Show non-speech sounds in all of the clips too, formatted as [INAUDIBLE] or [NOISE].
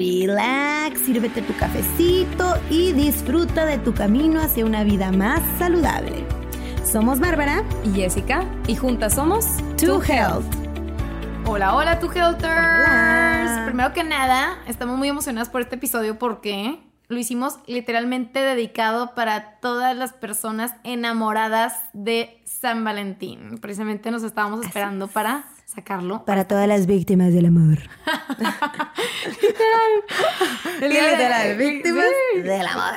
relax, sírvete tu cafecito y disfruta de tu camino hacia una vida más saludable. Somos Bárbara y Jessica y juntas somos To Health. Hola, hola, To Healthers. Primero que nada, estamos muy emocionadas por este episodio porque lo hicimos literalmente dedicado para todas las personas enamoradas de San Valentín. Precisamente nos estábamos esperando para sacarlo. Para todas las víctimas del amor. [LAUGHS] [LAUGHS] literal. literal, víctimas del amor.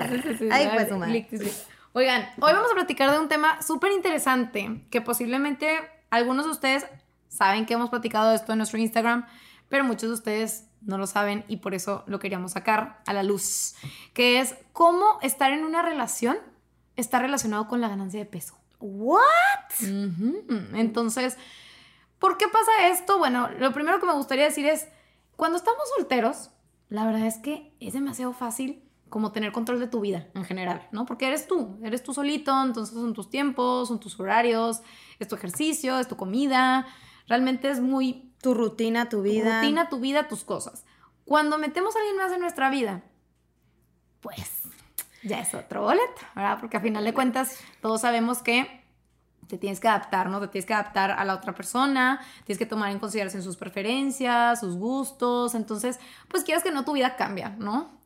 Ay, pues Oigan, hoy vamos a platicar de un tema súper interesante que posiblemente algunos de ustedes saben que hemos platicado de esto en nuestro Instagram, pero muchos de ustedes no lo saben y por eso lo queríamos sacar a la luz, que es cómo estar en una relación está relacionado con la ganancia de peso. ¿What? Entonces, ¿Por qué pasa esto? Bueno, lo primero que me gustaría decir es, cuando estamos solteros, la verdad es que es demasiado fácil como tener control de tu vida en general, ¿no? Porque eres tú, eres tú solito, entonces son tus tiempos, son tus horarios, es tu ejercicio, es tu comida, realmente es muy... Tu rutina, tu vida. Tu rutina, tu vida, tus cosas. Cuando metemos a alguien más en nuestra vida, pues ya es otro boleto, ¿verdad? Porque a final de cuentas todos sabemos que te tienes que adaptar, ¿no? Te tienes que adaptar a la otra persona, tienes que tomar en consideración sus preferencias, sus gustos, entonces, pues quieras que no, tu vida cambia, ¿no?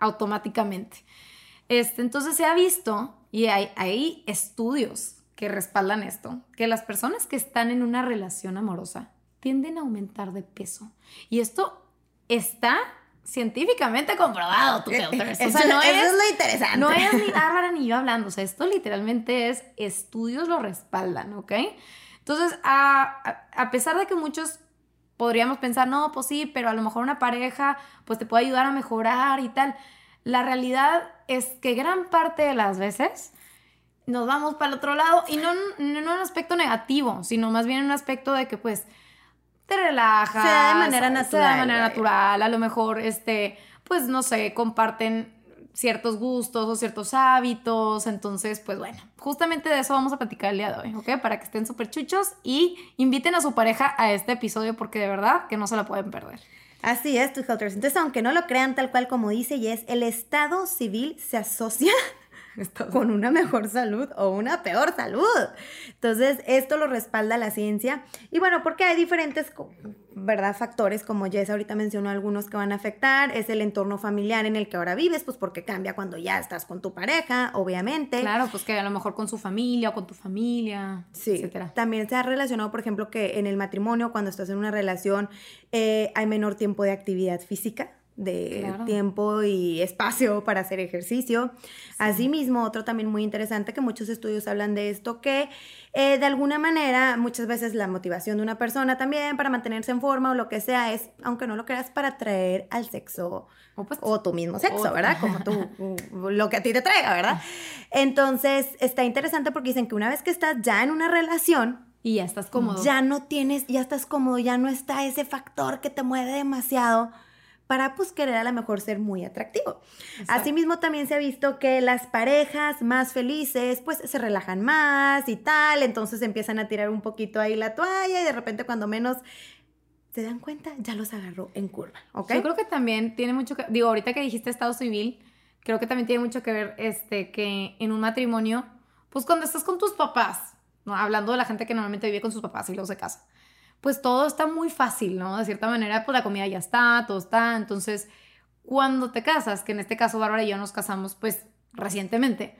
automáticamente. Este, entonces se ha visto, y hay, hay estudios que respaldan esto, que las personas que están en una relación amorosa tienden a aumentar de peso. Y esto está científicamente comprobado, tu O sea, no es, es lo interesante. No es ni [LAUGHS] Bárbara ni yo hablando. O sea, esto literalmente es estudios lo respaldan, ¿ok? Entonces, a, a, pesar de que muchos podríamos pensar, no, pues sí, pero a lo mejor una pareja pues te puede ayudar a mejorar y tal. La realidad es que gran parte de las veces nos vamos para el otro lado y no, no en un aspecto negativo, sino más bien en un aspecto de que pues te relajas. Se da de manera natural. Se da de manera natural. A lo mejor, este, pues no sé, comparten ciertos gustos o ciertos hábitos. Entonces, pues bueno, justamente de eso vamos a platicar el día de hoy, ¿ok? Para que estén súper chuchos y inviten a su pareja a este episodio porque de verdad que no se la pueden perder. Así es, tus Helters. Entonces, aunque no lo crean tal cual como dice, y es el Estado civil se asocia [LAUGHS] con una mejor salud o una peor salud. Entonces, esto lo respalda la ciencia. Y bueno, porque hay diferentes, ¿verdad? Factores, como Jess ahorita mencionó algunos que van a afectar. Es el entorno familiar en el que ahora vives, pues porque cambia cuando ya estás con tu pareja, obviamente. Claro, pues que a lo mejor con su familia o con tu familia, sí. etcétera. También se ha relacionado, por ejemplo, que en el matrimonio, cuando estás en una relación, eh, hay menor tiempo de actividad física de tiempo y espacio para hacer ejercicio. Asimismo, otro también muy interesante que muchos estudios hablan de esto, que eh, de alguna manera muchas veces la motivación de una persona también para mantenerse en forma o lo que sea es, aunque no lo creas, para atraer al sexo o, tu mismo sexo, ¿verdad? Como tú, [LAUGHS] lo que a ti te traiga, ¿verdad? Entonces, está interesante porque dicen que una vez que estás ya en una relación, y ya estás cómodo. Ya no tienes, ya estás cómodo, ya no está ese factor que te mueve demasiado para pues querer a lo mejor ser muy atractivo. Asimismo también se ha visto que las parejas más felices pues se relajan más y tal, entonces empiezan a tirar un poquito ahí la toalla y de repente cuando menos se dan cuenta ya los agarró en curva, ¿ok? Yo creo que también tiene mucho que, digo, ahorita que dijiste Estado Civil, creo que también tiene mucho que ver este que en un matrimonio, pues cuando estás con tus papás, ¿no? hablando de la gente que normalmente vive con sus papás y luego se casa pues todo está muy fácil, ¿no? De cierta manera, pues la comida ya está, todo está. Entonces, cuando te casas, que en este caso Bárbara y yo nos casamos, pues recientemente,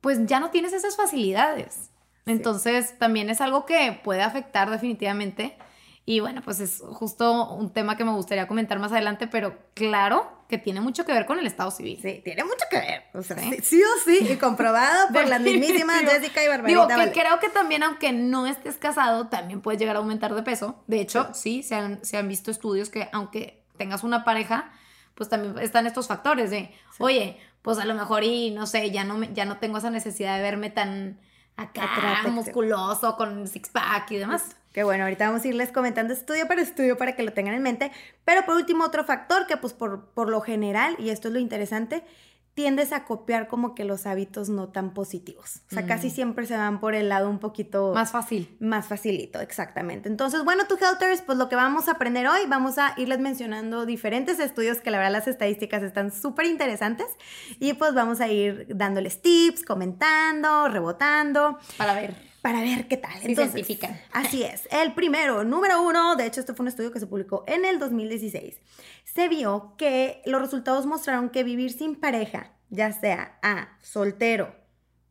pues ya no tienes esas facilidades. Entonces, también es algo que puede afectar definitivamente y bueno, pues es justo un tema que me gustaría comentar más adelante, pero claro que tiene mucho que ver con el Estado civil. Sí, tiene mucho que ver. O sea, ¿Sí? o sí, y comprobado por las mismísimas [LAUGHS] Jessica y Barbarita. Digo, que creo que también, aunque no estés casado, también puedes llegar a aumentar de peso. De hecho, sí, se, han, se han visto estudios que aunque tengas una pareja, pues también están estos factores de, oye, pues a lo mejor y no sé, ya no, me, ya no tengo esa necesidad de verme tan acá musculoso con six pack y demás. Que bueno, ahorita vamos a irles comentando estudio por estudio para que lo tengan en mente. Pero por último, otro factor que pues por, por lo general, y esto es lo interesante, tiendes a copiar como que los hábitos no tan positivos. O sea, casi mm. siempre se van por el lado un poquito... Más fácil. Más facilito, exactamente. Entonces, bueno, tú Helters, pues lo que vamos a aprender hoy, vamos a irles mencionando diferentes estudios que la verdad las estadísticas están súper interesantes y pues vamos a ir dándoles tips, comentando, rebotando. Para ver para ver qué tal. Entonces, Así es. El primero, número uno, de hecho, este fue un estudio que se publicó en el 2016. Se vio que los resultados mostraron que vivir sin pareja, ya sea a soltero,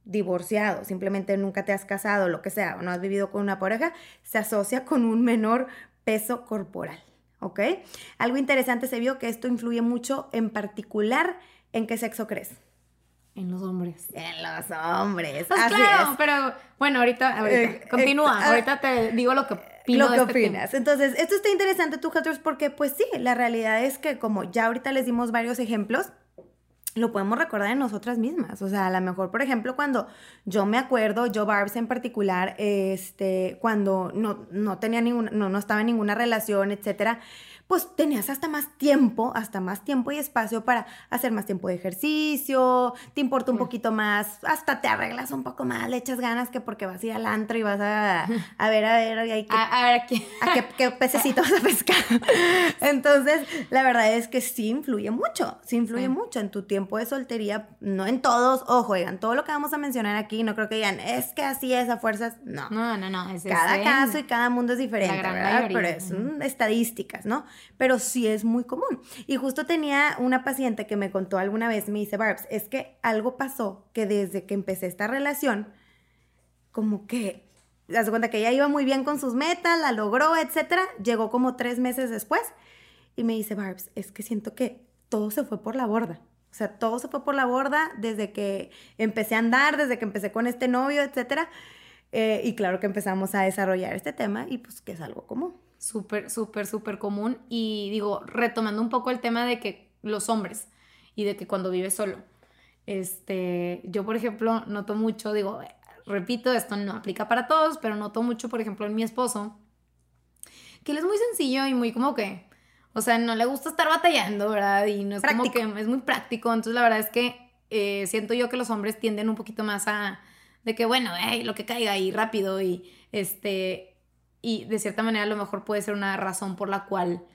divorciado, simplemente nunca te has casado, lo que sea, o no has vivido con una pareja, se asocia con un menor peso corporal. ¿Ok? Algo interesante se vio que esto influye mucho en particular en qué sexo crees. En los hombres. En los hombres. Pues claro, pero bueno, ahorita, ahorita eh, continúa. Eh, ahorita te digo lo que opino. Lo que este opinas. Entonces, esto está interesante, tú, Helters, porque pues sí, la realidad es que como ya ahorita les dimos varios ejemplos, lo podemos recordar en nosotras mismas. O sea, a lo mejor, por ejemplo, cuando yo me acuerdo, yo Barbs en particular, este, cuando no, no tenía ninguna, no, no estaba en ninguna relación, etcétera, pues tenías hasta más tiempo, hasta más tiempo y espacio para hacer más tiempo de ejercicio, te importa un poquito más, hasta te arreglas un poco más, le echas ganas que porque vas a ir al antro y vas a, [LAUGHS] a ver, a ver, a, a, ver ¿qué? [LAUGHS] a qué, qué pececito vas a pescar. [LAUGHS] Entonces, la verdad es que sí influye mucho, sí influye mucho en tu tiempo de soltería, no en todos, ojo, oigan, todo lo que vamos a mencionar aquí, no creo que digan, es que así es a fuerzas, no. No, no, no. cada caso y cada mundo es diferente, ¿verdad? Pero es estadísticas, ¿no? Pero sí es muy común. Y justo tenía una paciente que me contó alguna vez, me dice, Barbs, es que algo pasó que desde que empecé esta relación, como que, das cuenta que ella iba muy bien con sus metas, la logró, etcétera, llegó como tres meses después y me dice, Barbs, es que siento que todo se fue por la borda. O sea, todo se fue por la borda desde que empecé a andar, desde que empecé con este novio, etcétera. Eh, y claro que empezamos a desarrollar este tema y pues que es algo común súper, súper, súper común. Y digo, retomando un poco el tema de que los hombres y de que cuando vives solo. Este, yo, por ejemplo, noto mucho, digo, repito, esto no aplica para todos, pero noto mucho, por ejemplo, en mi esposo, que él es muy sencillo y muy como que, o sea, no le gusta estar batallando, ¿verdad? Y no es como que es muy práctico. Entonces, la verdad es que eh, siento yo que los hombres tienden un poquito más a, de que, bueno, lo que caiga ahí rápido y, este, y de cierta manera a lo mejor puede ser una razón por la cual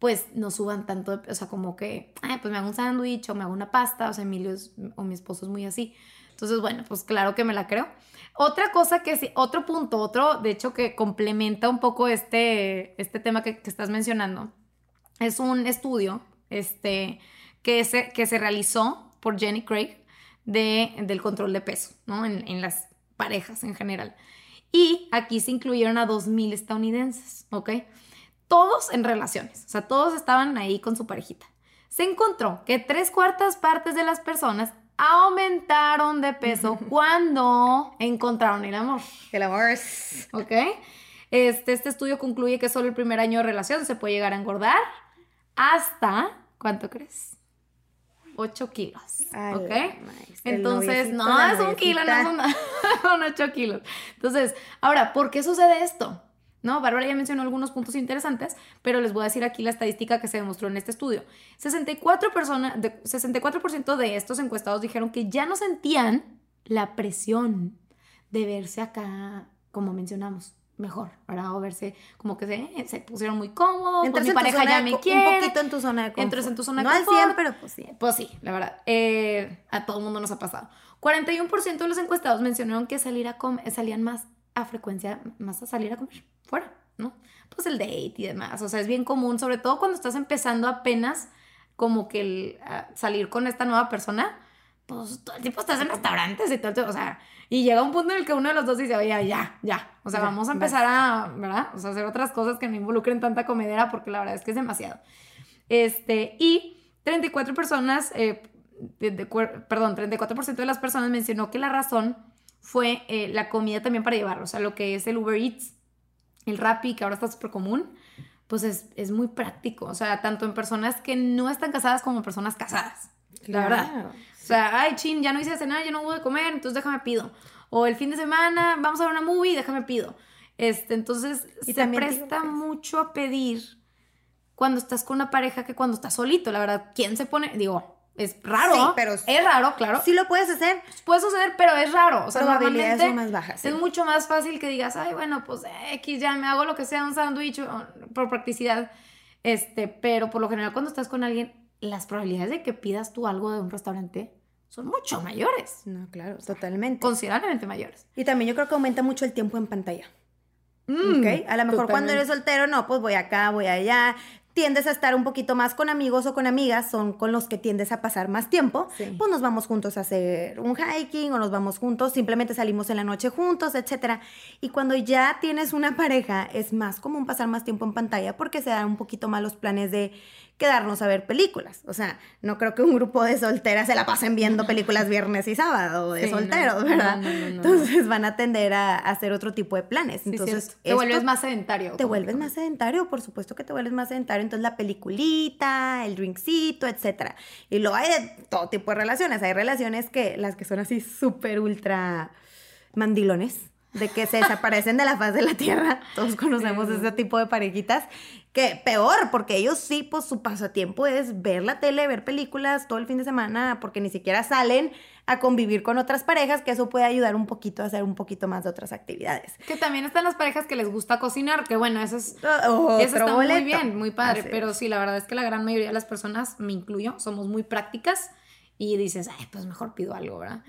pues no suban tanto, o sea, como que, pues me hago un sándwich o me hago una pasta, o sea, Emilio o mi esposo es muy así. Entonces, bueno, pues claro que me la creo. Otra cosa que sí, otro punto, otro, de hecho, que complementa un poco este, este tema que, estás mencionando, es un estudio este, que, se, que se realizó por Jenny Craig de, del control de peso, ¿no? En las parejas en general. Y aquí se incluyeron a 2.000 estadounidenses, ¿ok? Todos en relaciones, o sea, todos estaban ahí con su parejita. Se encontró que tres cuartas partes de las personas aumentaron de peso [LAUGHS] cuando encontraron el amor. El amor es... ¿Ok? Este, este estudio concluye que solo el primer año de relación se puede llegar a engordar hasta, ¿cuánto crees? 8 kilos. ¿Ok? Entonces, no es un kilo, no [LAUGHS] son, 8 kilos. Entonces, ahora, ¿por qué sucede esto? ¿no? Bárbara ya mencionó algunos puntos interesantes, pero les voy a decir aquí la estadística que se demostró en este estudio. 64%, personas, de, 64 de estos encuestados dijeron que ya no sentían la presión de verse acá, como mencionamos, mejor, ¿verdad? O verse como que se, se pusieron muy cómodos, pues mi pareja ya me quiere. Un poquito en tu zona de confort. Entras en tu zona de confort. No al 100, pero pues sí. Pues sí, la verdad. Eh, a todo el mundo nos ha pasado. 41% de los encuestados mencionaron que salir a comer, salían más a frecuencia, más a salir a comer fuera, ¿no? Pues el date y demás. O sea, es bien común, sobre todo cuando estás empezando apenas como que el, salir con esta nueva persona, pues todo el tiempo estás en restaurantes y todo el tiempo, o sea y llega un punto en el que uno de los dos dice, oye, ya, ya. O sea, vamos a empezar a, ¿verdad? O sea, hacer otras cosas que no involucren tanta comedera porque la verdad es que es demasiado. Este, y 34 personas, eh, perdón, 34% de las personas mencionó que la razón fue eh, la comida también para llevar, o sea, lo que es el Uber Eats, el Rappi, que ahora está súper común, pues es, muy práctico. O sea, tanto en personas que no están casadas como en personas casadas. La verdad. O sea, ay, chin, ya no hice cenar, ya no hubo de comer, entonces déjame pido. O el fin de semana, vamos a ver una movie, déjame pido. Este, entonces se presta mucho a pedir cuando estás con una pareja que cuando estás solito. La verdad, ¿quién se pone? Digo, es raro. Sí, pero es raro, claro. Sí lo puedes hacer. Puede suceder, pero es raro. O sea, probabilidades son más bajas. Es mucho más fácil que digas, ay, bueno, pues X, ya me hago lo que sea, un sándwich por practicidad. Este, pero por lo general cuando estás con alguien, las probabilidades de que pidas tú algo de un restaurante son mucho mayores. No, claro, totalmente. Considerablemente mayores. Y también yo creo que aumenta mucho el tiempo en pantalla. Mm, A lo mejor cuando eres soltero, no, pues voy acá, voy allá, tiendes a estar un poquito más con amigos o con amigas, son con los que tiendes a pasar más tiempo, pues nos vamos juntos a hacer un hiking o nos vamos juntos, simplemente salimos en la noche juntos, etc. Y cuando ya tienes una pareja, es más común pasar más tiempo en pantalla porque se dan un poquito más los planes de quedarnos a ver películas. O sea, no creo que un grupo de solteras se la pasen viendo películas viernes y sábado de solteros, ¿verdad? Entonces van a tender a, hacer otro tipo de planes. Entonces, te vuelves más sedentario. Te vuelves más sedentario, por supuesto que te vuelves más sedentario. Entonces la peliculita, el drinkcito, etc. Y luego hay de todo tipo de relaciones. Hay relaciones que las que son así súper ultra mandilones de que se desaparecen de la faz de la tierra. [LAUGHS] Todos conocemos ese tipo de parejitas. Que peor, porque ellos sí, pues su pasatiempo es ver la tele, ver películas todo el fin de semana, porque ni siquiera salen a convivir con otras parejas, que eso puede ayudar un poquito a hacer un poquito más de otras actividades. Que también están las parejas que les gusta cocinar, que bueno, eso, es, eso está muy bien, muy padre, pero sí, la verdad es que la gran mayoría de las personas, me incluyo, somos muy prácticas y dices, ay, pues mejor pido algo, ¿verdad?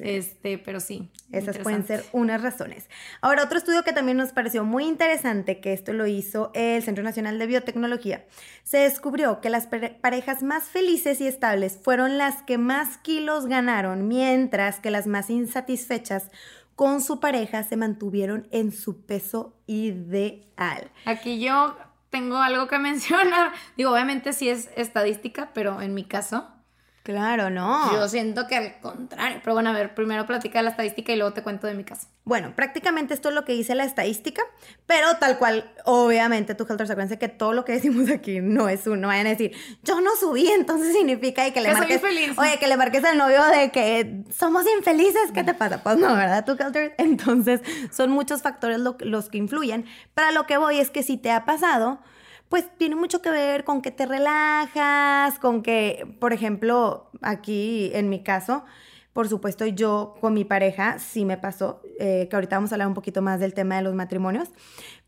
Este, pero sí. Esas pueden ser unas razones. Ahora, otro estudio que también nos pareció muy interesante, que esto lo hizo el Centro Nacional de Biotecnología, se descubrió que las parejas más felices y estables fueron las que más kilos ganaron, mientras que las más insatisfechas con su pareja se mantuvieron en su peso ideal. Aquí yo tengo algo que [LAUGHS] mencionar. Digo, obviamente sí es estadística, pero en mi caso, Claro, no. Yo siento que al contrario. Pero bueno, a ver, primero platica la estadística y luego te cuento de mi caso. Bueno, prácticamente esto es lo que dice la estadística, pero tal cual, obviamente, tu Helter, acuérdense que todo lo que decimos aquí no es uno. Vayan a decir, yo no subí, entonces significa y que le marques. Oye, que le marques al novio de que somos infelices, ¿qué te pasa? Pues no, ¿verdad, tu Helter? Entonces, son muchos factores los que influyen. Para lo que voy es que si te ha pasado pues tiene mucho que ver con que te relajas, con que, por ejemplo, aquí en mi caso, por supuesto, yo con mi pareja sí me pasó, eh, que ahorita vamos a hablar un poquito más del tema de los matrimonios.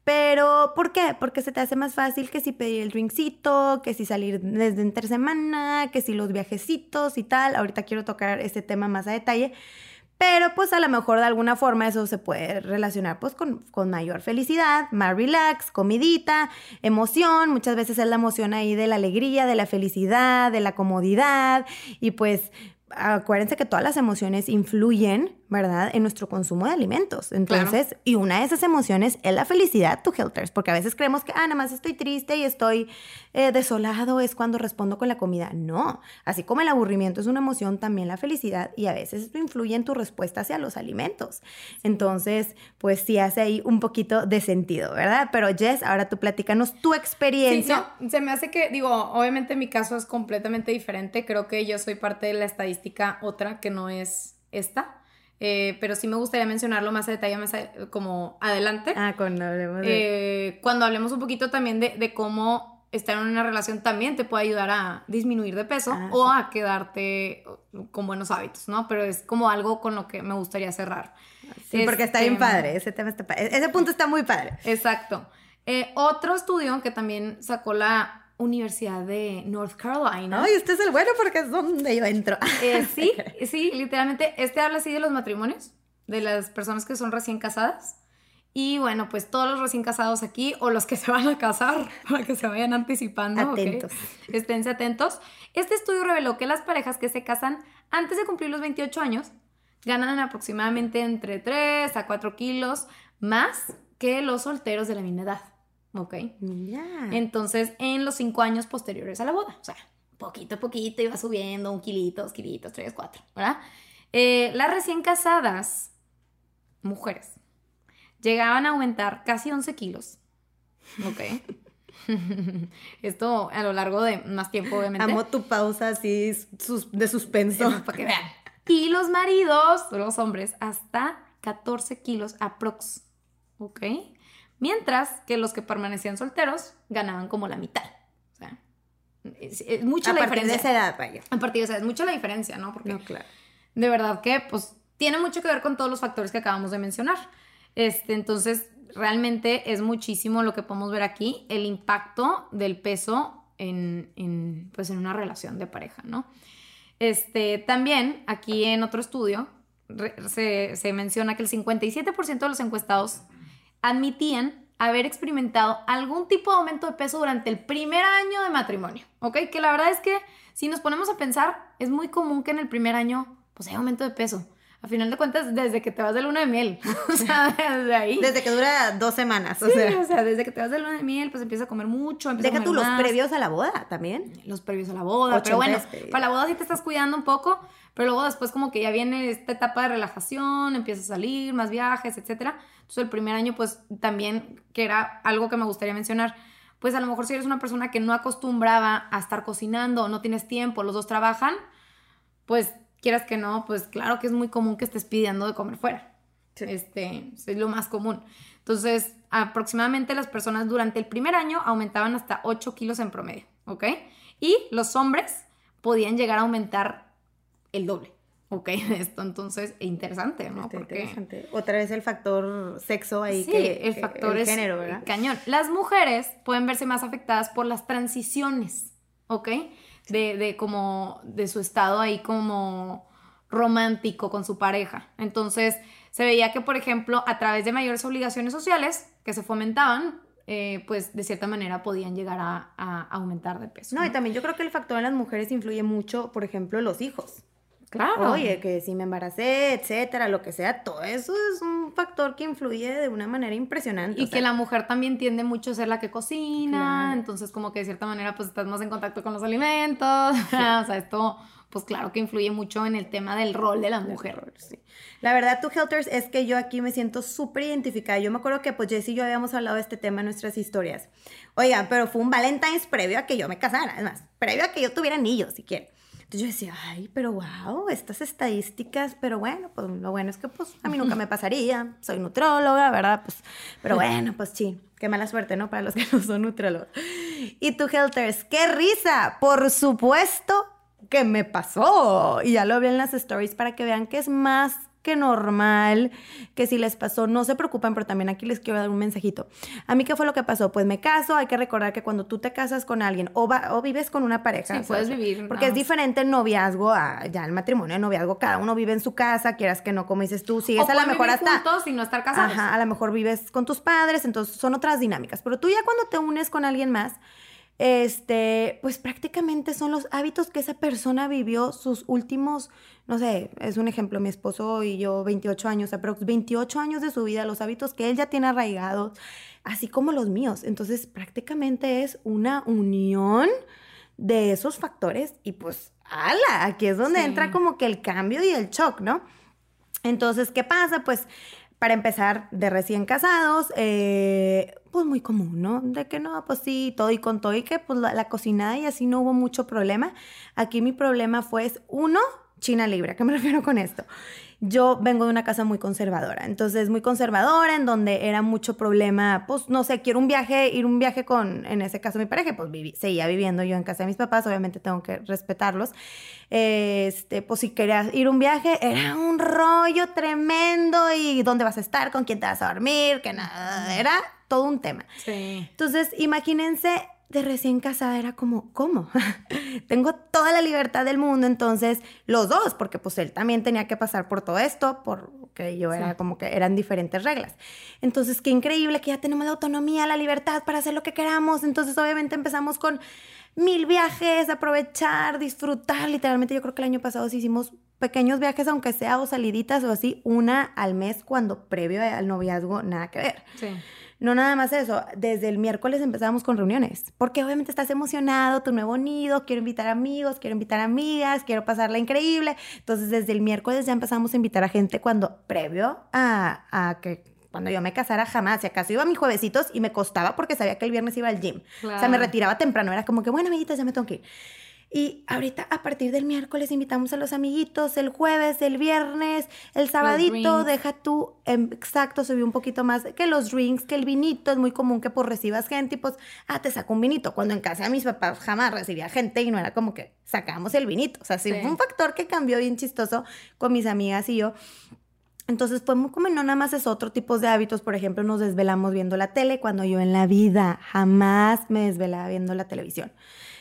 Pero, ¿por qué? Porque se te hace más fácil que si pedir el drinkcito, que si salir desde entre semana, que si los viajecitos y tal. Ahorita quiero tocar este tema más a detalle. Pero pues a lo mejor de alguna forma eso se puede relacionar pues con, con, mayor felicidad, más relax, comidita, emoción, muchas veces es la emoción ahí de la alegría, de la felicidad, de la comodidad. Y pues acuérdense que todas las emociones influyen, ¿verdad?, en nuestro consumo de alimentos. Entonces, y una de esas emociones es la felicidad, tu Helters, porque a veces creemos que, ah, nada más estoy triste y estoy eh, desolado, es cuando respondo con la comida. No, así como el aburrimiento es una emoción, también la felicidad, y a veces esto influye en tu respuesta hacia los alimentos. Entonces, pues sí hace ahí un poquito de sentido, ¿verdad? Pero Jess, ahora tú platícanos tu experiencia. Sí, se me hace que, digo, obviamente mi caso es completamente diferente, creo que yo soy parte de la estadística otra que no es esta. Eh, pero sí me gustaría mencionarlo más a detalle, más como adelante. Ah, cuando hablemos de... Eh, cuando hablemos un poquito también de, cómo estar en una relación también te puede ayudar a disminuir de peso ah, o a quedarte con buenos hábitos, ¿no? Pero es como algo con lo que me gustaría cerrar. Sí, porque está bien este, padre, ese tema está Ese punto está muy padre. Exacto. Eh, otro estudio que también sacó la Universidad de North Carolina. Ay, usted es el bueno porque es donde yo entro. Eh, [LAUGHS] sí, sí, literalmente. Este habla así de los matrimonios, de las personas que son recién casadas. Y bueno, pues todos los recién casados aquí o los que [LAUGHS] se van a casar, para que se vayan anticipando. Atentos. Esténse atentos. Este estudio reveló que las parejas que se casan antes de cumplir los 28 años ganan aproximadamente entre 3 a 4 kilos más que los solteros de la misma edad. ¿Ok? Entonces, en los cinco años posteriores a la boda, o sea, poquito a poquito iba subiendo, un kilito, dos kilitos, tres, cuatro, ¿verdad? Eh, las recién casadas, mujeres, llegaban a aumentar casi 11 kilos, ¿ok? [LAUGHS] Esto a lo largo de más tiempo, obviamente. Amo tu pausa así de suspenso. para que vean. Y los maridos, los hombres, hasta 14 kilos aprox. ¿Ok? Mientras que los que permanecían solteros ganaban como la mitad. O sea, es, mucha la diferencia. de esa edad, vaya. A partir de esa edad, es mucha la diferencia, ¿no? Porque no, claro. de verdad que, pues, tiene mucho que ver con todos los factores que acabamos de mencionar. Este, entonces, realmente es muchísimo lo que podemos ver aquí, el impacto del peso en, en, pues, en una relación de pareja, ¿no? Este, también, aquí en otro estudio, se, se menciona que el 57% de los encuestados admitían haber experimentado algún tipo de aumento de peso durante el primer año de matrimonio, ¿ok? Que la verdad es que si nos ponemos a pensar, es muy común que en el primer año pues haya aumento de peso. A final de cuentas, desde que te vas de luna de miel, [LAUGHS] o sea, desde ahí. Desde que dura dos semanas, o sea. o sea, desde que te vas de luna de miel, pues empieza a comer mucho, Deja tú los previos a la boda también. Los previos a la boda, pero bueno, para la boda sí te estás cuidando un poco, pero luego después como que ya viene esta etapa de relajación, empieza a salir, más viajes, etcétera. Entonces el primer año pues también, que era algo que me gustaría mencionar, pues a lo mejor si eres una persona que no acostumbraba a estar cocinando no tienes tiempo, los dos trabajan, pues quieras que no, pues claro que es muy común que estés pidiendo de comer fuera. Este, es lo más común. Entonces, aproximadamente las personas durante el primer año aumentaban hasta 8 kilos en promedio, ¿ok? Y los hombres podían llegar a aumentar el doble. Ok, [LAUGHS] esto entonces interesante, ¿no? Porque interesante. Otra vez el factor sexo ahí sí, el factor es género, ¿verdad? cañón. Las mujeres pueden verse más afectadas por las transiciones, ¿ok? De, de como de su estado ahí como romántico con su pareja. Entonces, se veía que, por ejemplo, a través de mayores obligaciones sociales que se fomentaban, eh, pues de cierta manera podían llegar a, aumentar de peso. no, y también yo creo que el factor en las mujeres influye mucho, por ejemplo, los hijos. Claro. Oye, que si me embaracé, etcétera, lo que sea, todo eso es un factor que influye de una manera impresionante. Y que la mujer también tiende mucho a ser la que cocina, entonces como que de cierta manera pues estás más en contacto con los alimentos, [LAUGHS] o sea, esto pues claro que influye mucho en el tema del rol de la mujer. Sí. La verdad, tú, Helters, es que yo aquí me siento súper identificada. Yo me acuerdo que pues Jess y yo habíamos hablado de este tema en nuestras historias. Oigan, pero fue un Valentine's previo a que yo me casara, además, previo a que yo tuviera anillos, si quieren. Entonces yo decía, ay, pero wow, estas estadísticas, pero bueno, pues lo bueno es que pues a mí nunca me pasaría, soy nutróloga, ¿verdad? Pues, pero bueno, pues sí, qué mala suerte, ¿no? Para los que [LAUGHS] no son nutrólogos. Y tú, Helters, qué risa, por supuesto que me pasó. Y ya lo vi en las stories para que vean que es más que normal, que si les pasó, no se preocupen, pero también aquí les quiero dar un mensajito. A mí, ¿qué fue lo que pasó? Pues me caso, hay que recordar que cuando tú te casas con alguien o, o vives con una pareja, sí, puedes vivir. Porque es diferente el noviazgo a ya el matrimonio, el noviazgo, cada uno vive en su casa, quieras que no, como dices tú, sigues a lo mejor hasta... juntos y no estar casados. Ajá, a lo mejor vives con tus padres, entonces son otras dinámicas, pero tú ya cuando te unes con alguien más, este, pues prácticamente son los hábitos que esa persona vivió sus últimos, no sé, es un ejemplo, mi esposo y yo 28 años, aprox 28 años de su vida, los hábitos que él ya tiene arraigados, así como los míos. Entonces prácticamente es una unión de esos factores y pues, ala, aquí es donde entra como que el cambio y el shock, ¿no? Entonces, ¿qué pasa? Pues para empezar, de recién casados, eh, pues muy común, ¿no? De que no, pues sí, todo y con todo y que pues la, la cocinada y así no hubo mucho problema. Aquí mi problema fue, uno, China libre. ¿A qué me [LAUGHS] refiero con esto? Yo vengo de una casa muy conservadora, entonces muy conservadora, en donde era mucho problema, pues no sé, quiero un viaje, ir un viaje con, en ese caso mi pareja, pues viví, seguía viviendo yo en casa de mis papás, obviamente tengo que respetarlos. Este, pues si querías ir un viaje, era un rollo tremendo y dónde vas a estar, con quién te vas a dormir, que nada, era todo un tema. Sí. Entonces, imagínense de recién casada era como, ¿cómo? [LAUGHS] Tengo toda la libertad del mundo, entonces los dos, porque pues él también tenía que pasar por todo esto, porque yo era como que eran diferentes reglas. Entonces, qué increíble que ya tenemos la autonomía, la libertad para hacer lo que queramos. Entonces, obviamente empezamos con mil viajes, aprovechar, disfrutar. Literalmente yo creo que el año pasado sí hicimos pequeños viajes, aunque sea o saliditas o así, una al mes cuando previo al noviazgo nada que ver. Sí. No nada más eso, desde el miércoles empezamos con reuniones, porque obviamente estás emocionado, tu nuevo nido, quiero invitar amigos, quiero invitar amigas, quiero pasarla increíble. Entonces desde el miércoles ya empezamos a invitar a gente cuando previo a, a que cuando yo me casara jamás, si acaso iba a mis juevesitos y me costaba porque sabía que el viernes iba al gym. O sea, me retiraba temprano, era como que, bueno, amiguitas, ya me tengo que ir. Y ahorita a partir del miércoles invitamos a los amiguitos, el jueves, el viernes, el sabadito, deja tú, em, exacto, subí un poquito más que los drinks, que el vinito, es muy común que pues recibas gente y pues, ah, te saco un vinito, cuando en casa de mis papás jamás recibía gente y no era como que sacamos el vinito, o sea, sí, fue un factor que cambió bien chistoso con mis amigas y yo. Entonces, pues como no nada más es otro tipo de hábitos, por ejemplo, nos desvelamos viendo la tele, cuando yo en la vida jamás me desvelaba viendo la televisión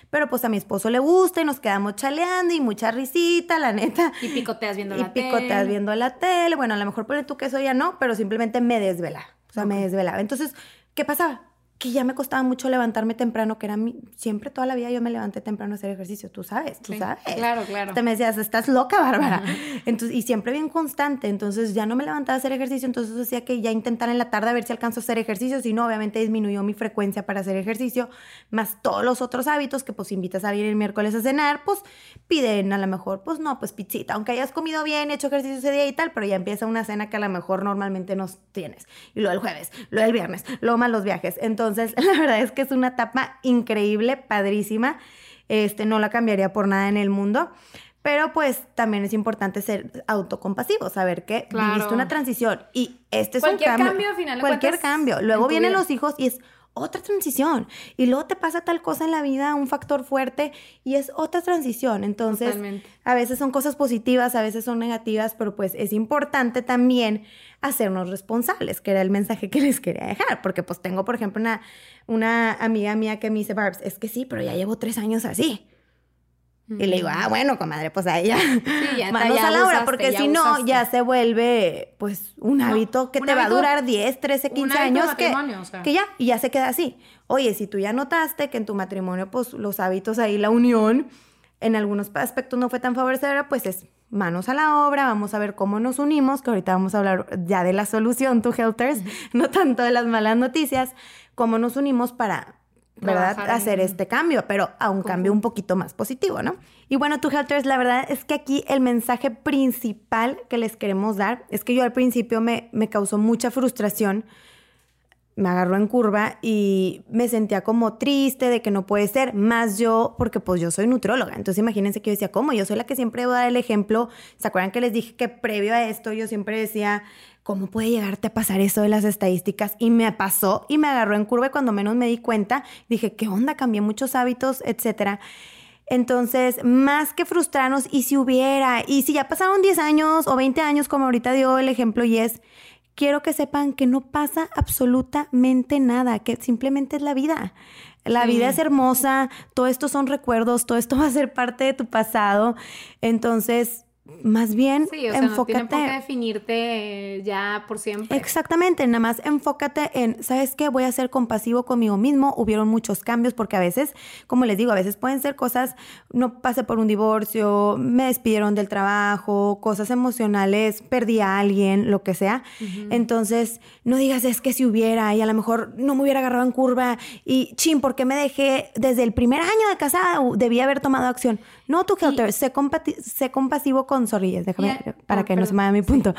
pero pues a mi esposo le gusta y nos quedamos chaleando y mucha risita, la neta. Y picoteas viendo la tele. Y picoteas viendo la tele. Bueno, a lo mejor pone tú que eso ya no, pero simplemente me desvelaba. O sea, me desvelaba. Entonces, ¿qué pasaba? Que ya me costaba mucho levantarme temprano, que era mi, siempre toda la vida yo me levanté temprano a hacer ejercicio, tú sabes, tú sabes. Claro, claro. Te me decías, estás loca, Bárbara. Entonces, y siempre bien constante, entonces ya no me levantaba a hacer ejercicio, entonces hacía que ya intentar en la tarde a ver si alcanzo a hacer ejercicio, si no, obviamente disminuyó mi frecuencia para hacer ejercicio, más todos los otros hábitos que pues invitas a alguien el miércoles a cenar, pues piden a lo mejor, pues no, pues pizzita, aunque hayas comido bien, hecho ejercicio ese día y tal, pero ya empieza una cena que a lo mejor normalmente no tienes. Y luego el jueves, luego el viernes, luego más los viajes. Entonces, [LAUGHS] la verdad es que es una etapa increíble, padrísima. Este, no la cambiaría por nada en el mundo. Pero pues también es importante ser autocompasivo, saber que viviste una transición y este es un cambio. cambio al final cualquier cambio. Luego vienen los hijos y es otra transición. Y luego te pasa tal cosa en la vida, un factor fuerte, y es otra transición. Entonces, a veces son cosas positivas, a veces son negativas, pero pues es importante también hacernos responsables, que era el mensaje que [LAUGHS] les quería dejar. Porque pues tengo, por ejemplo, una, una amiga mía que me dice, Barbs, es que sí, pero ya llevo tres años así. Y le digo, ah, bueno, comadre, pues a ella. Sí, ya, [LAUGHS] manos a la obra, porque si no, ya se vuelve, pues, un hábito que te va a durar 10, 13, 15 años. Que, que ya, y ya se queda así. Oye, si tú ya notaste que en tu matrimonio, pues, los hábitos ahí, la unión, en algunos aspectos no fue tan favorecedora, pues es manos a la obra, vamos a ver cómo nos unimos, que ahorita vamos a hablar ya de la solución, tu Helters, [LAUGHS] no tanto de las malas noticias, cómo nos unimos para ¿verdad? Hacer este cambio, pero a un cambio un poquito más positivo, ¿no? Y bueno, tú, Helters, la verdad es que aquí el mensaje principal que les queremos dar es que yo al principio me, me causó mucha frustración, me agarró en curva y me sentía como triste de que no puede ser, más yo, porque pues yo soy nutrióloga, entonces imagínense que yo decía, ¿cómo? Yo soy la que siempre debo dar el ejemplo, ¿se acuerdan que les dije que previo a esto yo siempre decía ¿cómo puede llegarte a pasar eso de las estadísticas? Y me pasó y me agarró en curva y cuando menos me di cuenta, dije, ¿qué onda? Cambié muchos hábitos, etcétera. Entonces, más que frustrarnos, y si hubiera, y si ya pasaron 10 años o 20 años, como ahorita dio el ejemplo, y es, quiero que sepan que no pasa absolutamente nada, que simplemente es la vida. La vida es hermosa, todo esto son recuerdos, todo esto [LAUGHS] va a ser parte de tu pasado. Entonces, más bien sí, o sea, enfócate. No tiene por qué definirte ya por siempre. Exactamente, nada más enfócate en, ¿sabes qué? Voy a ser compasivo conmigo mismo. Hubieron muchos cambios porque a veces, como les digo, a veces pueden ser cosas, no pasé por un divorcio, me despidieron del trabajo, cosas emocionales, perdí a alguien, lo que sea. Entonces, no digas, es que si hubiera y a lo mejor no me hubiera agarrado en curva y chin, ¿por qué me dejé desde el primer año de casada? Debía haber tomado acción. No, tu Helter, sé, compasivo con sorrillas, déjame, para que no se me vaya mi punto.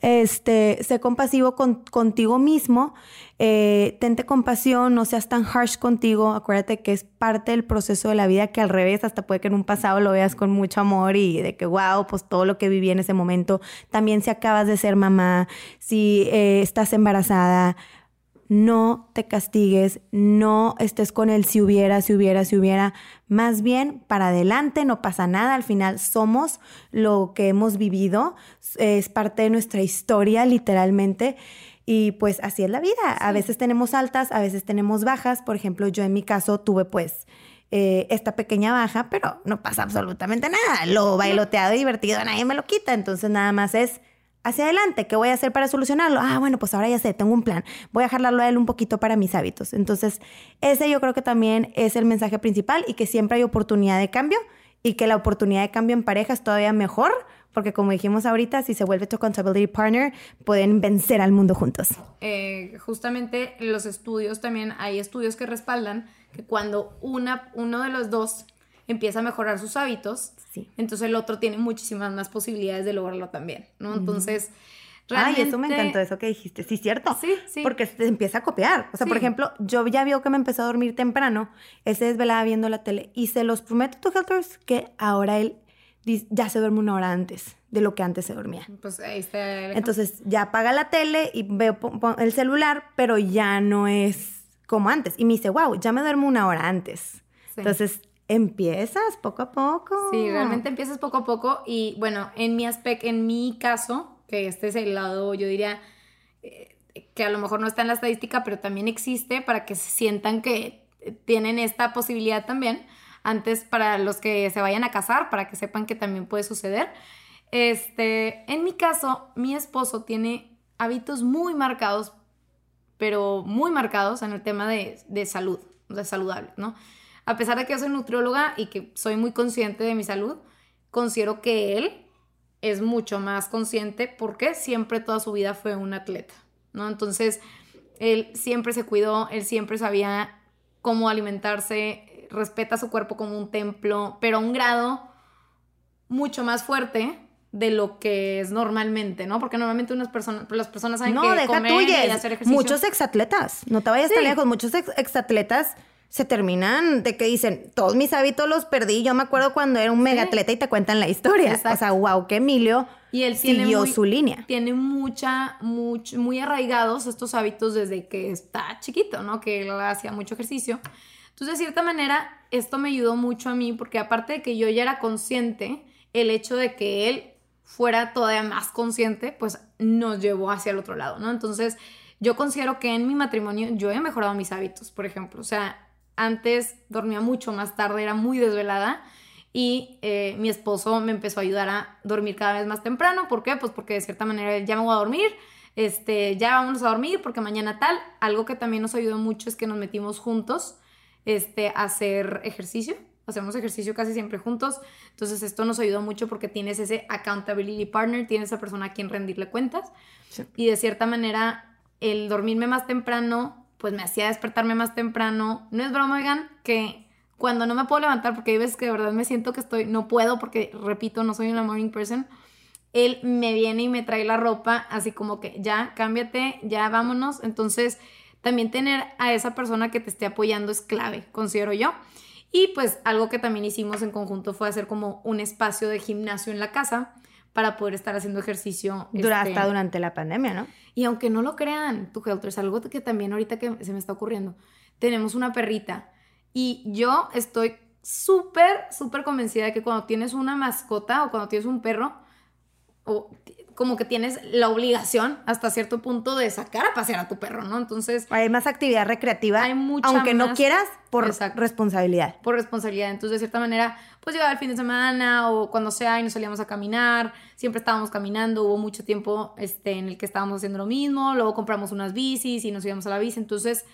Este, sé compasivo con, contigo mismo, eh, tente compasión, no seas tan harsh contigo, acuérdate que es parte del proceso de la vida que al revés, hasta puede que en un pasado lo veas con mucho amor y de que, wow, pues todo lo que viví en ese momento, también si acabas de ser mamá, si eh, estás embarazada, no te castigues, no estés con el si hubiera, si hubiera, si hubiera. Más bien, para adelante, no pasa nada. Al final somos lo que hemos vivido, es parte de nuestra historia, literalmente. Y pues así es la vida. A veces tenemos altas, a veces tenemos bajas. Por ejemplo, yo en mi caso tuve pues eh, esta pequeña baja, pero no pasa absolutamente nada. Lo bailoteado y divertido, nadie me lo quita. Entonces nada más es hacia adelante, ¿qué voy a hacer para solucionarlo? Ah, bueno, pues ahora ya sé, tengo un plan. Voy a jalarlo a él un poquito para mis hábitos. Entonces, ese yo creo que también es el mensaje principal y que siempre hay oportunidad de cambio y que la oportunidad de cambio en pareja es todavía mejor porque como dijimos ahorita, si se vuelve tu accountability partner, pueden vencer al mundo juntos. Eh, justamente los estudios también, hay estudios que respaldan que cuando una, uno de los dos empieza a mejorar sus hábitos, entonces el otro tiene muchísimas más posibilidades de lograrlo también, ¿no? Entonces, Ay, eso me encantó, eso que dijiste. Sí, cierto. Sí, sí. Porque se empieza a copiar. O sea, por ejemplo, yo ya vio que me empezó a dormir temprano. Él se desvelaba viendo la tele. Y se los prometo, to Helters, que ahora él ya se duerme una hora antes de lo que antes se dormía. Pues ahí está. Entonces ya apaga la tele y veo el celular, pero ya no es como antes. Y me dice, wow, ya me duermo una hora antes. Entonces empiezas poco a poco. Sí, realmente empiezas poco a poco. Y bueno, en mi aspecto, en mi caso, que este es el lado, yo diría, eh, que a lo mejor no está en la estadística, pero también existe para que se sientan que tienen esta posibilidad también antes para los que se vayan a casar, para que sepan que también puede suceder. Este, en mi caso, mi esposo tiene hábitos muy marcados, pero muy marcados en el tema de, de salud, de saludable, ¿no? A pesar de que yo soy nutrióloga y que soy muy consciente de mi salud, considero que él es mucho más consciente porque siempre toda su vida fue un atleta, ¿no? Entonces, él siempre se cuidó, él siempre sabía cómo alimentarse, respeta su cuerpo como un templo, pero a un grado mucho más fuerte de lo que es normalmente, ¿no? Porque normalmente unas personas, las personas saben no, que deja comer y hacer ejercicio. Muchos exatletas, no te vayas tan lejos, muchos exatletas se terminan de que dicen, todos mis hábitos los perdí. Yo me acuerdo cuando era un mega atleta y te cuentan la historia. O sea, wow, que Emilio y él siguió su línea. Tiene mucha, muy arraigados estos hábitos desde que está chiquito, ¿no? Que él hacía mucho ejercicio. Entonces, de cierta manera, esto me ayudó mucho a mí porque aparte de que yo ya era consciente, el hecho de que él fuera todavía más consciente, pues nos llevó hacia el otro lado, ¿no? Entonces, yo considero que en mi matrimonio yo he mejorado mis hábitos, por ejemplo. O sea, antes dormía mucho más tarde, era muy desvelada y eh, mi esposo me empezó a ayudar a dormir cada vez más temprano. ¿Por qué? Pues porque de cierta manera ya me voy a dormir, este, ya vámonos a dormir porque mañana tal. Algo que también nos ayudó mucho es que nos metimos juntos este, hacer ejercicio. Hacemos ejercicio casi siempre juntos. Entonces esto nos ayudó mucho porque tienes ese accountability partner, tienes esa persona a quien rendirle cuentas. Y de cierta manera, el dormirme más temprano, pues me hacía despertarme más temprano. No es broma, oigan, que cuando no me puedo levantar, porque hay veces que de verdad me siento que estoy, no puedo, porque repito, no soy una morning person, él me viene y me trae la ropa, así como que ya, cámbiate, ya vámonos. Entonces, también tener a esa persona que te esté apoyando es clave, considero yo. Y pues algo que también hicimos en conjunto fue hacer como un espacio de gimnasio en la casa para poder estar haciendo ejercicio. Dura, este, hasta durante la pandemia, ¿no? Y aunque no lo crean, tu Helter, es algo que también ahorita que se me está ocurriendo. Tenemos una perrita y yo estoy súper, súper convencida de que cuando tienes una mascota o cuando tienes un perro, o como que tienes la obligación hasta cierto punto de sacar a pasear a tu perro, ¿no? Entonces... Hay más actividad recreativa, hay mucha aunque no quieras, por responsabilidad. Por responsabilidad. Entonces, de cierta manera, pues llegaba el fin de semana o cuando sea y nos salíamos a caminar, siempre estábamos caminando, hubo mucho tiempo este, en el que estábamos haciendo lo mismo, luego compramos unas bicis y nos íbamos a la bici, entonces,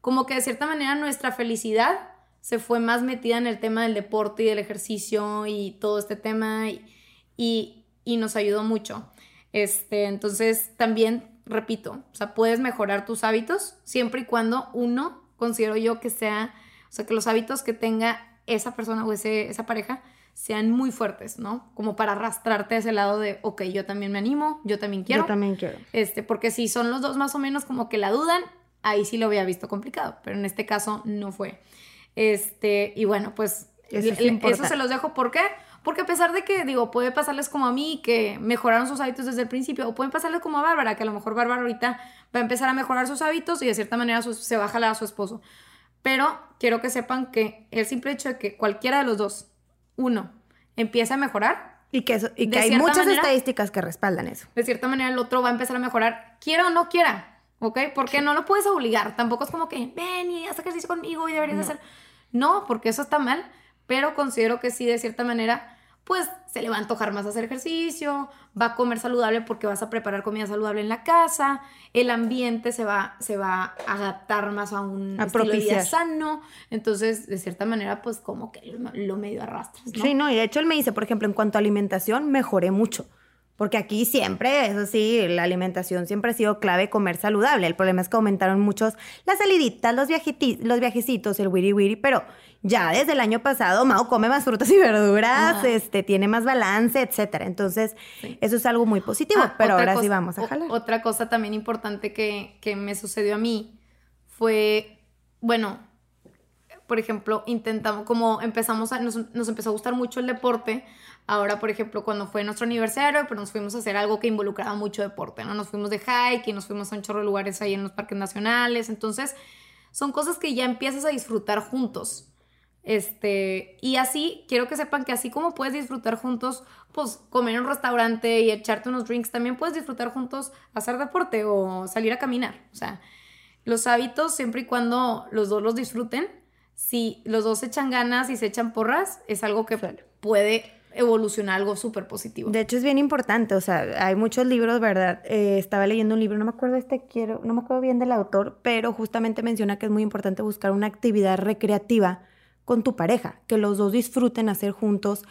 como que de cierta manera nuestra felicidad se fue más metida en el tema del deporte y del ejercicio y todo este tema y y nos ayudó mucho. Este, entonces, también, repito, o sea, puedes mejorar tus hábitos siempre y cuando uno, considero yo que sea, o sea, que los hábitos que tenga esa persona o ese, esa pareja sean muy fuertes, ¿no? Como para arrastrarte a ese lado de, ok, yo también me animo, yo también quiero. Yo también quiero. Este, porque si son los dos más o menos como que la dudan, ahí sí lo había visto complicado, pero en este caso no fue. Este, y bueno, pues eso, eso se los dejo, ¿por qué? Porque a pesar de que, digo, puede pasarles como a mí, que mejoraron sus hábitos desde el principio, o pueden pasarles como a Bárbara, que a lo mejor Bárbara ahorita va a empezar a mejorar sus hábitos y de cierta manera se va a jalar a su esposo. Pero quiero que sepan que el simple hecho de que cualquiera de los dos, uno, empiece a mejorar. Y que, y que hay muchas estadísticas que respaldan eso. De cierta manera el otro va a empezar a mejorar, quiera o no quiera, ¿ok? Porque no lo puedes obligar. Tampoco es como que, ven y haz ejercicio conmigo y deberías hacer. No, porque eso está mal. Pero considero que sí, de cierta manera, pues se le va a antojar más hacer ejercicio, va a comer saludable porque vas a preparar comida saludable en la casa, el ambiente se va, se va a adaptar más a un estilo de vida sano, entonces de cierta manera pues como que lo, medio arrastras. Sí, no, y de hecho él me dice, por ejemplo, en cuanto a alimentación, mejoré mucho. Porque aquí siempre, eso sí, la alimentación siempre ha sido clave comer saludable. El problema es que aumentaron muchos las saliditas, los, los viajecitos, el wiri wiri, pero ya desde el año pasado Mao come más frutas y verduras, este, tiene más balance, etcétera. Entonces, eso es algo muy positivo, ah, pero ahora sí vamos a jalar. Otra cosa también importante que, me sucedió a mí fue, bueno, por ejemplo, intentamos, como empezamos a, nos, nos, empezó a gustar mucho el deporte, ahora, por ejemplo, cuando fue nuestro aniversario, pues nos fuimos a hacer algo que involucraba mucho deporte, ¿no? Nos fuimos de hike y nos fuimos a un chorro de lugares ahí en los parques nacionales, entonces, son cosas que ya empiezas a disfrutar juntos. Este, y así, quiero que sepan que así como puedes disfrutar juntos, pues comer en un restaurante y echarte unos drinks, también puedes disfrutar juntos hacer deporte o salir a caminar. O sea, los hábitos, siempre y cuando los dos los disfruten, si los dos echan ganas y se echan porras, es algo que puede evolucionar algo súper positivo. De hecho, es bien importante, o sea, hay muchos libros, ¿verdad? Eh, estaba leyendo un libro, no me acuerdo este, quiero, no me acuerdo bien del autor, pero justamente menciona que es muy importante buscar una actividad recreativa con tu pareja, que los dos disfruten hacer juntos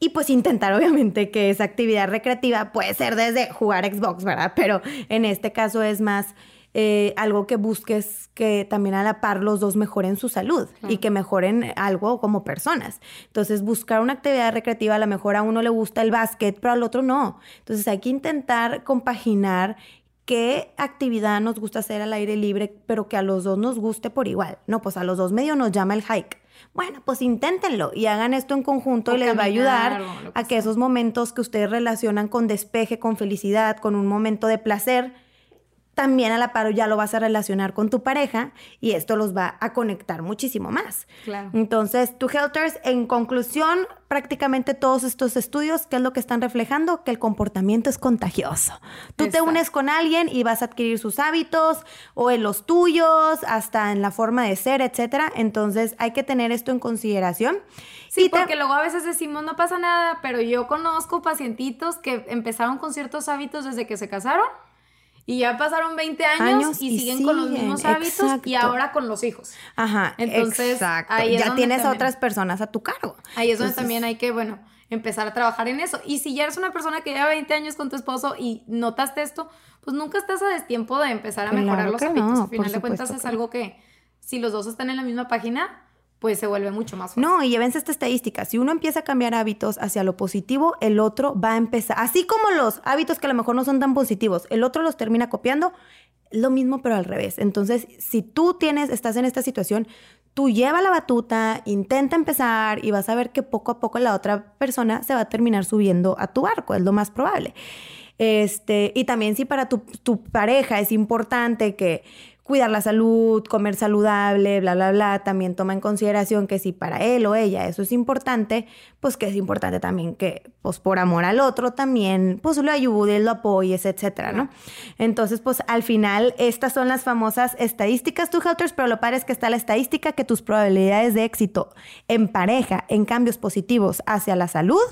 y pues intentar obviamente que esa actividad recreativa puede ser desde jugar Xbox, ¿verdad? Pero en este caso es más eh, algo que busques que también a la par los dos mejoren su salud y que mejoren algo como personas. Entonces buscar una actividad recreativa, a lo mejor a uno le gusta el básquet, pero al otro no. Entonces hay que intentar compaginar qué actividad nos gusta hacer al aire libre, pero que a los dos nos guste por igual. No, pues a los dos medio nos llama el hike bueno, pues inténtenlo y hagan esto en conjunto y les va a ayudar a que esos momentos que ustedes relacionan con despeje, con felicidad, con un momento de placer, también a la par ya lo vas a relacionar con tu pareja y esto los va a conectar muchísimo más. Claro. Entonces, tu Helters, en conclusión, prácticamente todos estos estudios, ¿qué es lo que están reflejando? Que el comportamiento es contagioso. Tú te unes con alguien y vas a adquirir sus hábitos o en los tuyos, hasta en la forma de ser, etcétera. Entonces, hay que tener esto en consideración. Sí, porque luego a veces decimos no pasa nada, pero yo conozco pacientitos que empezaron con ciertos hábitos desde que se casaron y ya pasaron 20 años, y, siguen, con los mismos hábitos y ahora con los hijos. Ajá. Entonces, Ahí ya tienes a otras personas a tu cargo. Ahí es donde también hay que, bueno, empezar a trabajar en eso. Y si ya eres una persona que lleva 20 años con tu esposo y notaste esto, pues nunca estás a destiempo de empezar a mejorar los hábitos. Al final de cuentas es algo que si los dos están en la misma página, pues se vuelve mucho más fácil. No, y llévense esta estadística. Si uno empieza a cambiar hábitos hacia lo positivo, el otro va a empezar, así como los hábitos que a lo mejor no son tan positivos, el otro los termina copiando, lo mismo pero al revés. Entonces, si tú tienes, estás en esta situación, tú lleva la batuta, intenta empezar y vas a ver que poco a poco la otra persona se va a terminar subiendo a tu barco, es lo más probable. Este, y también si para tu, tu pareja es importante que cuidar la salud, comer saludable, bla, bla, bla, también toma en consideración que si para él o ella eso es importante, pues que es importante también que, pues por amor al otro también, pues lo ayudes, lo apoyes, etcétera, ¿no? Entonces, pues al final, estas son las famosas estadísticas, tú, Helters, pero lo padre es que está la estadística que tus probabilidades de éxito en pareja, en cambios positivos hacia la salud,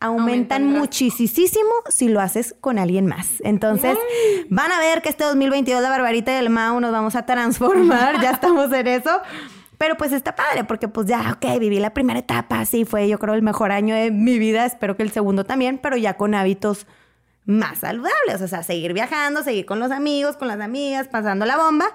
aumentan, muchísimo si lo haces con alguien más. Entonces, van a ver que este 2022 la barbarita del Mau nos vamos a transformar, ya estamos en eso. Pero pues está padre porque pues ya, ok, viví la primera etapa, sí, fue yo creo el mejor año de mi vida, espero que el segundo también, pero ya con hábitos más saludables, o sea, seguir viajando, seguir con los amigos, con las amigas, pasando la bomba,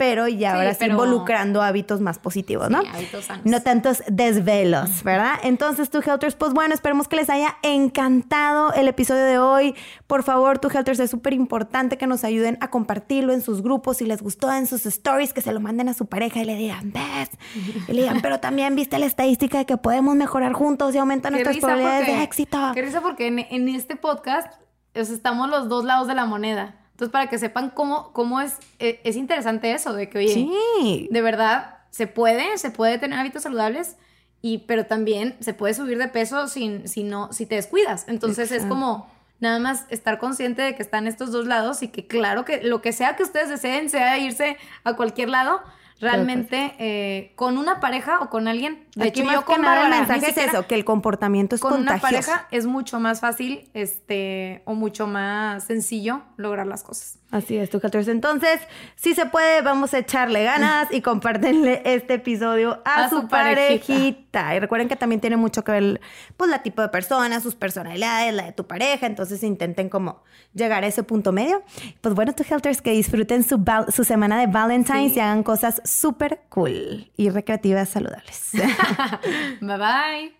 pero ya ahora sí involucrando hábitos más positivos, ¿no? hábitos sanos. No tantos desvelos, ¿verdad? Entonces, tu Helters, pues bueno, esperemos que les haya encantado el episodio de hoy. Por favor, tu Helters, es súper importante que nos ayuden a compartirlo en sus grupos, si les gustó en sus stories, que se lo manden a su pareja y le digan, ves, y le digan, pero también viste la estadística de que podemos mejorar juntos y aumentan nuestras probabilidades de éxito. Qué risa porque en, este podcast estamos los dos lados de la moneda. Entonces, para que sepan cómo, cómo es, e, es interesante eso, de que, oye, de verdad, se puede, se puede tener hábitos saludables, y, pero también se puede subir de peso sin, si, no, si te descuidas. Entonces, es como nada más estar consciente de que están estos dos lados y que claro que lo que sea que ustedes deseen, sea irse a cualquier lado, realmente eh, con una pareja o con alguien. De hecho, yo con nada el mensaje es eso, que el comportamiento es con una pareja es mucho más fácil, este, o mucho más sencillo lograr las cosas. Así es, tu. Entonces, si se puede, vamos a echarle ganas y compártenle este episodio a, su, parejita. Y recuerden que también tiene mucho que ver, pues, la tipo de persona, sus personalidades, la de tu pareja. Entonces, intenten como llegar a ese punto medio. Pues bueno, tu Helters, que disfruten su, su semana de Valentine's y hagan cosas súper cool y recreativas saludables. [LAUGHS] [LAUGHS] bye bye.